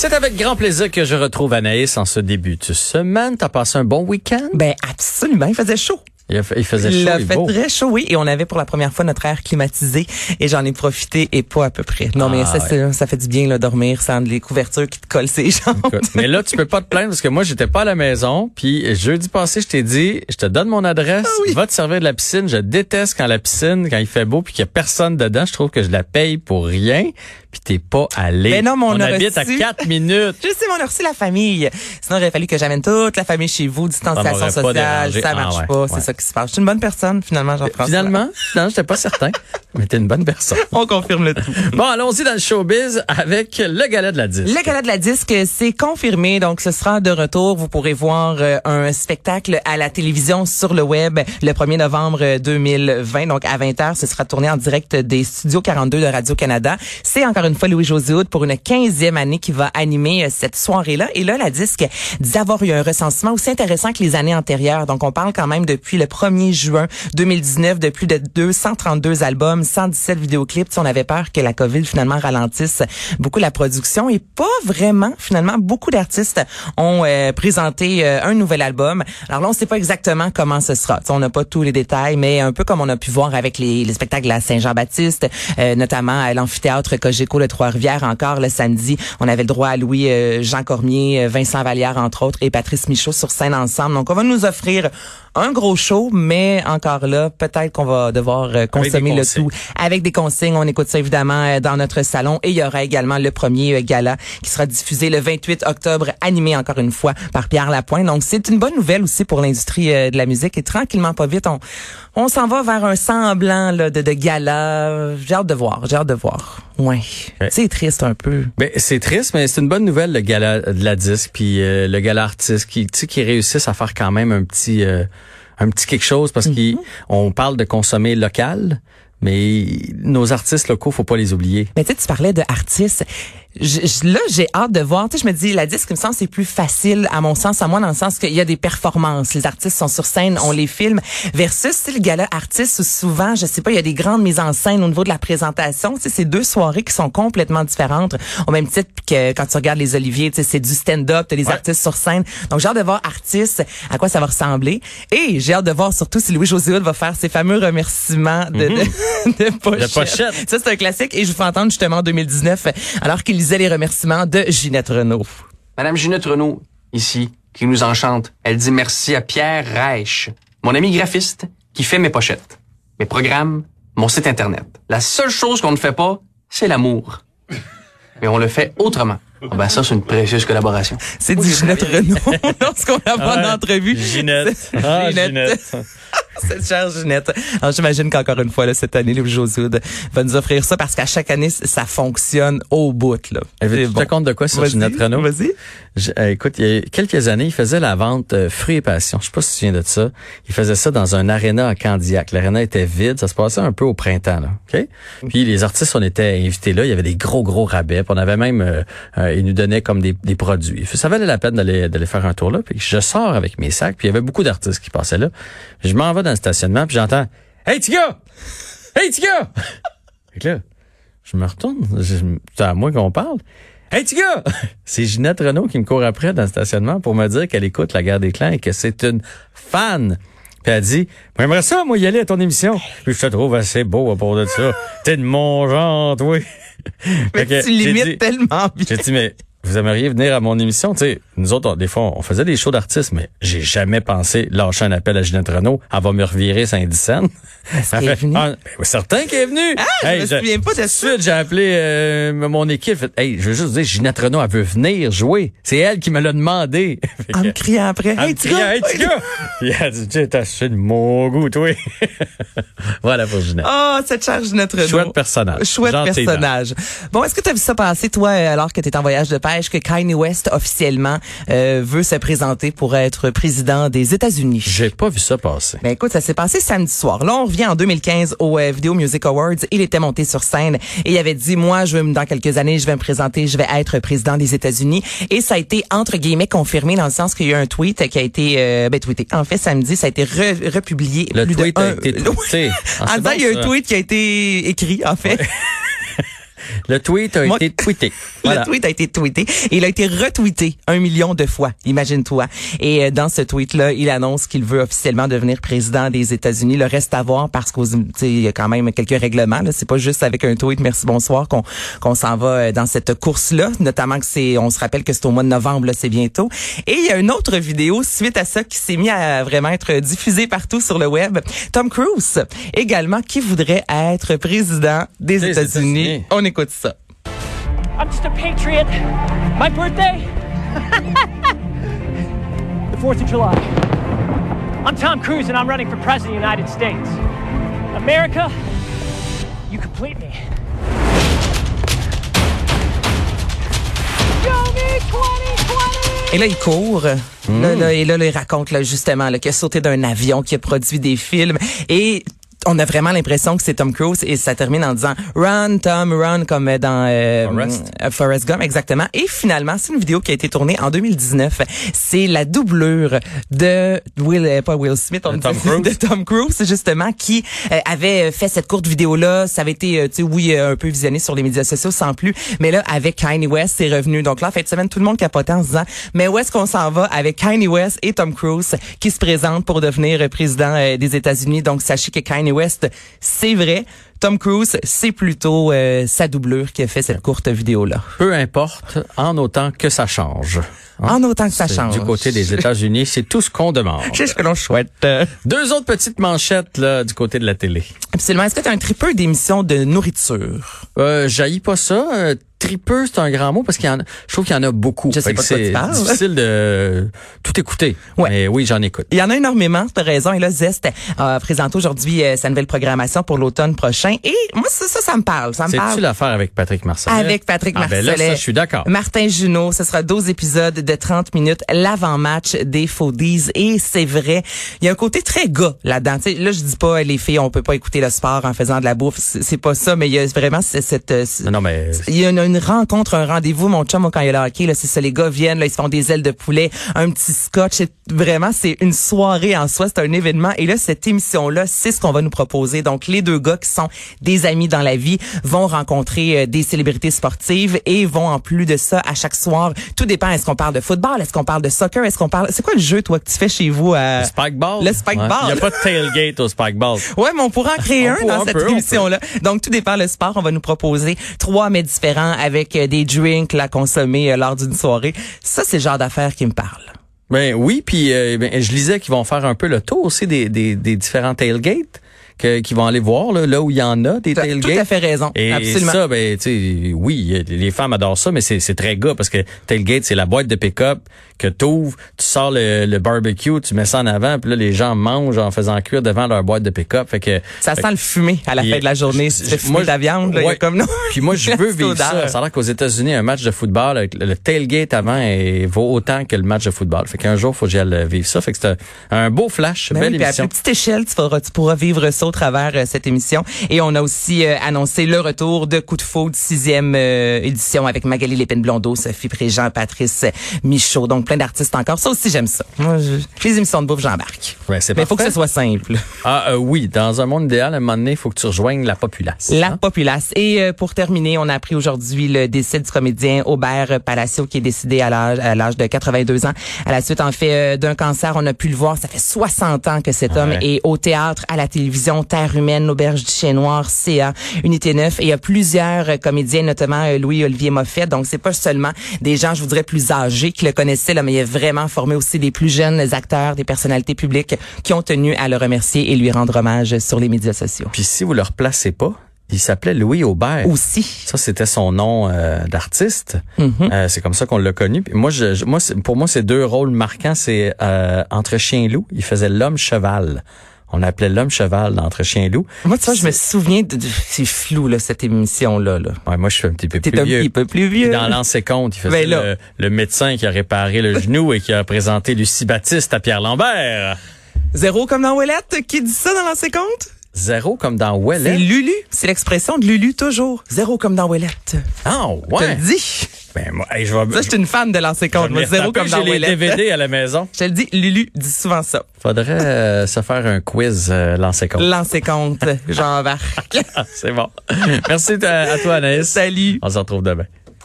C'est avec grand plaisir que je retrouve Anaïs en ce début de semaine. T'as passé un bon week-end? Ben absolument, il faisait chaud. Il, il faisait Il chaud a et fait beau. très chaud, oui, et on avait pour la première fois notre air climatisé et j'en ai profité et pas à peu près. Non, mais Ah, ça, c'est- ça fait du bien là, dormir sans les couvertures qui te collent ses jambes. Écoute, mais là, tu peux pas te plaindre parce que moi, j'étais pas à la maison. Puis jeudi passé, je t'ai dit, je te donne mon adresse, Ah va te servir de la piscine. Je déteste quand la piscine, quand il fait beau puis qu'il y a personne dedans. Je trouve que je la paye pour rien. Puis t'es pas allé. Mais non, mais on on a habite à reçu- 4 minutes. Je sais, mais on a reçu la famille. Sinon, il aurait fallu que j'amène toute la famille chez vous, Ça distanciation sociale, ça Ah marche ouais, pas, ouais. c'est ça qui se passe. Je suis une bonne personne, finalement, Jean-François. Finalement, non, j'étais pas certain. Mais t'es une bonne personne. On confirme le tout. Bon, allons-y dans le showbiz avec le galet de la disque. Le gala de la disque, c'est confirmé, donc ce sera de retour. Vous pourrez voir euh, un spectacle à la télévision sur le web le 1er novembre euh, 2020, donc à 20h. Ce sera tourné en direct des studios 42 de Radio-Canada. C'est encore une fois Louis-José pour une 15e année qui va animer euh, cette soirée-là. Et là, la disque dit avoir eu un recensement aussi intéressant que les années antérieures. Donc, on parle quand même depuis le 1er juin 2019 de plus de 232 albums, 117 vidéoclips. On avait peur que la COVID finalement ralentisse beaucoup la production et pas vraiment finalement beaucoup d'artistes ont euh, présenté euh, un nouvel album. Alors là on sait pas exactement comment ce sera. On n'a pas tous les détails mais un peu comme on a pu voir avec les, les spectacles à Saint-Jean-Baptiste, euh, notamment à l'amphithéâtre Cogeco de Trois-Rivières encore le samedi, on avait le droit à Louis euh, Jean Cormier, euh, Vincent Vallière entre autres et Patrice Michaud sur scène ensemble. Donc on va nous offrir un gros show mais encore là peut-être qu'on va devoir euh, consommer le consignes. Avec des consignes. On écoute ça évidemment euh, dans notre salon et il y aura également le premier euh, gala qui sera diffusé le 28 octobre, animé encore une fois par Pierre Lapointe. Donc c'est une bonne nouvelle aussi pour l'industrie euh, de la musique et tranquillement pas vite on on s'en va vers un semblant là, de, de gala. J'ai hâte de voir, j'ai hâte de voir. Ouais, Ouais. c'est triste un peu. Ben, c'est triste, mais c'est une bonne nouvelle, le gala de la disque, puis euh, le gala artiste, qui, qui réussissent à faire quand même un petit, euh, un petit quelque chose, parce qu'on parle de consommer local, mais nos artistes locaux, faut pas les oublier. Mais tu sais, parlais de artistes. Je- je- là, j'ai hâte de voir. Tu sais, je me dis, la disque, il me semble, c'est plus facile, à mon sens, à moi, dans le sens qu'il y a des performances. Les artistes sont sur scène, on les filme. Versus, sais, le gala artiste, où souvent, je sais pas, il y a des grandes mises en scène au niveau de la présentation. Tu sais, c'est deux soirées qui sont complètement différentes. Au même titre que quand tu regardes les Oliviers, tu sais, c'est du stand-up, t'as les Ouais. artistes sur scène. Donc, j'ai hâte de voir artistes, à quoi ça va ressembler. Et j'ai hâte de voir surtout si Louis-José va faire ses fameux remerciements de, de, de pochette. pochette. Ça, c'est un classique et je vous fais entendre justement en 2019, alors qu'il les remerciements de Ginette Renault. Madame Ginette Renault, ici, qui nous enchante, elle dit merci à Pierre Reich, mon ami graphiste, qui fait mes pochettes, mes programmes, mon site Internet. La seule chose qu'on ne fait pas, c'est l'amour. Mais on le fait autrement. Ah ben ça, c'est une précieuse collaboration. C'est du Ginette Renault lorsqu'on la voit en entrevue. Ginette. Ah, Ginette. Cette chère Ginette. Alors, j'imagine qu'encore une fois, là, cette année, Louis Josoud va nous offrir ça parce qu'à chaque année, ça fonctionne au bout, là. Eh, que bon. te compte de quoi sur Ginette Renault? Vas-y. Je- euh, écoute, il y a quelques années, il faisait la vente euh, fruits et passions. Je sais pas si tu te souviens de ça. Il faisait ça dans un aréna à Candiac. L'aréna était vide. Ça se passait un peu au printemps, là. OK? Puis les artistes, on était invités là. Il y avait des gros, gros rabais. Puis on avait même, euh, euh, ils nous donnaient comme des, des produits. Ça valait la peine d'aller, d'aller faire un tour là. Puis je sors avec mes sacs. Puis il y avait beaucoup d'artistes qui passaient là. Je m'en vais dans le stationnement. Puis j'entends, Hey, gars! Hey, gars! Fait que là, je me retourne. C'est à moi qu'on parle. Hey, gars! C'est Ginette Renault qui me court après dans le stationnement pour me dire qu'elle écoute la guerre des clans et que c'est une fan. Puis elle dit, j'aimerais ça, moi, y aller à ton émission. Puis je te trouve assez beau à propos de ça. T'es de mon genre, toi. Mais que tu limites dit- tellement bien. J'ai dit, mais vous aimeriez venir à mon émission? Tu sais, nous autres, on- des fois, on faisait des shows d'artistes, mais j'ai jamais pensé lâcher un appel à Ginette Renault. Elle va me revirer Saint-Dicenne. Qu'elle est venue? Ah, ben, certain qu'elle est venue. Ah, je me souviens pas de ça. suite, j'ai appelé euh, mon équipe. Fait, Hey, je veux juste dire, Ginette Renault, elle veut venir jouer. C'est elle qui me l'a demandé. En me criant après. elle Hey, tu Hey, petit gars! Puis elle dit, tu t'as acheté de mon goût, toi. voilà pour Ginette. Oh, cette chère Ginette Renault. Chouette personnage. Chouette personnage. Bon, est-ce que tu as vu ça passer, toi, euh, alors que tu en voyage de pêche, que Kanye West, officiellement, euh, veut se présenter pour être président des États-Unis? J'ai pas vu ça passer. Ben écoute, ça s'est passé samedi soir. Là, on revient en 2015 au euh, Video Music Awards. Il était monté sur scène et il avait dit, moi, je veux, dans quelques années, je vais me présenter, je vais être président des États-Unis. Et ça a été, entre guillemets, confirmé dans le sens qu'il y a eu un tweet qui a été, euh, ben, tweeté. En fait, samedi, ça a été re- republié. Le plus tweet de a un- été tweeté. Ah, en disant, bon, il y a un tweet qui a été écrit, en fait. Le tweet a Moi- été tweeté. Voilà. Le tweet a été tweeté et il a été retweeté un million de fois. Imagine-toi. Et euh, dans ce tweet-là, il annonce qu'il veut officiellement devenir président des États-Unis. Le reste à voir parce qu'il y a quand même quelques règlements. Là. C'est pas juste avec un tweet merci bonsoir qu'on qu'on s'en va euh, dans cette course-là. Notamment que c'est, on se rappelle que c'est au mois de novembre, là, c'est bientôt. Et il y a une autre vidéo suite à ça qui s'est mis à vraiment être diffusée partout sur le web. Tom Cruise également qui voudrait être président des, Des États-Unis. États-Unis. On écoute ça. I'm just a patriot. My birthday? the 4th of July. I'm Tom Cruise and I'm running for President of the United States. America, you complete me. Show me 2020! Et là, il court. Là, là, et là, là, il raconte là, justement là, qu'il a sauté d'un avion, qu'il a produit des films. Et on a vraiment l'impression que c'est Tom Cruise et ça termine en disant Run Tom Run comme dans euh, Forrest. euh, Forrest Gump exactement. Et finalement c'est une vidéo qui a été tournée en 2019 c'est la doublure de Will euh, pas Will Smith on De Tom Cruise. de Tom Cruise justement qui euh, avait fait cette courte vidéo là ça avait été euh, tu sais oui un peu visionné sur les médias sociaux sans plus. Mais là avec Kanye West c'est revenu. Donc là en fin de semaine tout le monde capotait en se disant mais où est-ce qu'on s'en va avec Kanye West et Tom Cruise qui se présentent pour devenir président des États-Unis? Donc sachez que Kanye West c'est vrai Tom Cruise c'est plutôt euh, sa doublure qui a fait cette courte vidéo là Peu importe, en autant que ça change. Hein? en autant que ça change Du côté des États-Unis, c'est tout ce qu'on demande. c'est ce que l'on souhaite euh. Deux autres petites manchettes là du côté de la télé. absolument est-ce que tu as un tripeux d'émissions de nourriture? Euh, j'haïs pas ça. Euh, tripeux, c'est un grand mot parce qu'il y en a, je trouve qu'il y en a beaucoup. Je sais pas tu c'est difficile de tout écouter. Ouais. Mais oui, j'en écoute. Il y en a énormément, t'as raison. Et là, Zest a présenté aujourd'hui euh, sa nouvelle programmation pour l'automne prochain. Et moi, ça, ça, ça me parle. Ça me C'est-tu parle. l'affaire avec Patrick Marcellet? Avec Patrick Ah, ben là, ça, je suis d'accord. Martin Junot, ce sera 12 épisodes de 30 minutes, l'avant-match des Foodies. Et c'est vrai, il y a un côté très gars là-dedans. Tu sais, là, je dis pas, les filles, on peut pas écouter le sport en faisant de la bouffe. C'est pas ça, mais il y a vraiment ce- cette... euh, ce- Non, non, mais il y a une, une rencontre, un rendez-vous, mon chum, quand il y a le hockey, là, c'est ça, les gars viennent, là, ils se font des ailes de poulet, un petit scotch, vraiment, c'est une soirée en soi, c'est un événement. Et là, cette émission-là, c'est ce qu'on va nous proposer. Donc, les deux gars qui sont des amis dans la vie vont rencontrer euh, des célébrités sportives et vont, en plus de ça, à chaque soir, tout dépend, est-ce qu'on parle de football, est-ce qu'on parle de soccer, est-ce qu'on parle, c'est quoi le jeu, toi, que tu fais chez vous à... le spikeball. Le spikeball? Il n'y a pas de tailgate au spikeball. Ouais, mais on pourra en créer On un dans cette émission-là. Donc, tout dépend le sport. On va nous proposer trois mets différents avec euh, des drinks à consommer euh, lors d'une soirée. Ça, c'est le genre d'affaires qui me parle. Ben oui, puis euh, ben, je lisais qu'ils vont faire un peu le tour aussi des, des, des différents tailgates que- qu'ils vont aller voir là, là où il y en a des as tailgates. tout à fait raison. Et Absolument. ça, ben, tu sais, oui, les femmes adorent ça, mais c'est c'est très gars parce que tailgate, c'est la boîte de pick-up que t'ouvres, tu sors le, le barbecue, tu mets ça en avant, puis là, les gens mangent en faisant cuire devant leur boîte de pick-up. Fait que Ça fait sent le fumé à la fin de la journée. Fumer moi, de la viande, là, comme non. Puis moi, je veux vivre ça. Ça a l'air qu'aux États-Unis, un match de football, avec le le tailgate avant vaut autant que le match de football. Fait qu'un jour, faut que j'aille vivre ça. Fait que c'est un, un beau flash, Ben belle oui, puis à émission. plus petite échelle, tu, pourras vivre ça au travers euh, cette émission. Et on a aussi euh, annoncé le retour de Coup de foudre, sixième euh, édition avec Magali Lépine-Blondeau, Sophie Préjean, Patrice Michaud. Donc, plein d'artistes encore. Ça aussi, j'aime ça. Moi, je- les émissions de bouffe, j'embarque. Ouais, c'est Mais il faut que ce soit simple. Ah euh, oui, dans un monde idéal, à un moment donné, il faut que tu rejoignes la populace. La hein? populace. Et euh, pour terminer, on a appris aujourd'hui le décès du comédien Aubert Palacio qui est décédé à l'âge à l'âge de 82 ans. À la suite, en fait, euh, d'un cancer, on a pu le voir. Ça fait 60 ans que cet homme Ouais. est au théâtre, à la télévision, Terre humaine, l'Auberge du Chien Noir, CA, Unité 9. Et il y a plusieurs euh, comédiens, notamment euh, Louis-Olivier Moffett. Donc, c'est pas seulement des gens, je vous dirais, plus âgés qui le connaissaient, là, mais il a vraiment formé aussi des plus jeunes acteurs, des personnalités publiques qui ont tenu à le remercier et lui rendre hommage sur les médias sociaux. Puis si vous le replacez pas, il s'appelait Louis Aubert. Aussi. Ça, c'était son nom euh, d'artiste. Mhm. Euh, c'est comme ça qu'on l'a connu. Puis moi, je, pour moi, c'est deux rôles marquants. C'est euh, entre chien et loup. Il faisait l'homme cheval. On appelait l'homme cheval d'entre chien et loup. Moi, tu vois, je me souviens de, de- c'est flou, là, cette émission-là, là. Ouais, moi, je suis un petit peu T'es plus un vieux. petit peu plus Puis vieux. dans l'ancien compte, il faisait Ben là. le, le médecin qui a réparé le genou et qui a présenté Lucie Baptiste à Pierre Lambert. Zéro comme dans Ouellette? Qui dit ça dans l'ancien compte? Zéro comme dans C'est Ouellet. Lulu. C'est l'expression de Lulu, toujours. Zéro comme dans Ouellette. Ah, Je te ouais. le dis. Ben, moi, hey, je vais, Ça, je suis une fan de lancer compte. Moi, zéro comme dans J'ai les. DVD à la maison. Je te le dis, Lulu dit souvent ça. Faudrait euh, se faire un quiz euh, lancer compte. Lancer compte, Jean-Marc. C'est bon. Merci à à toi, Anaïs. Salut. On se retrouve demain.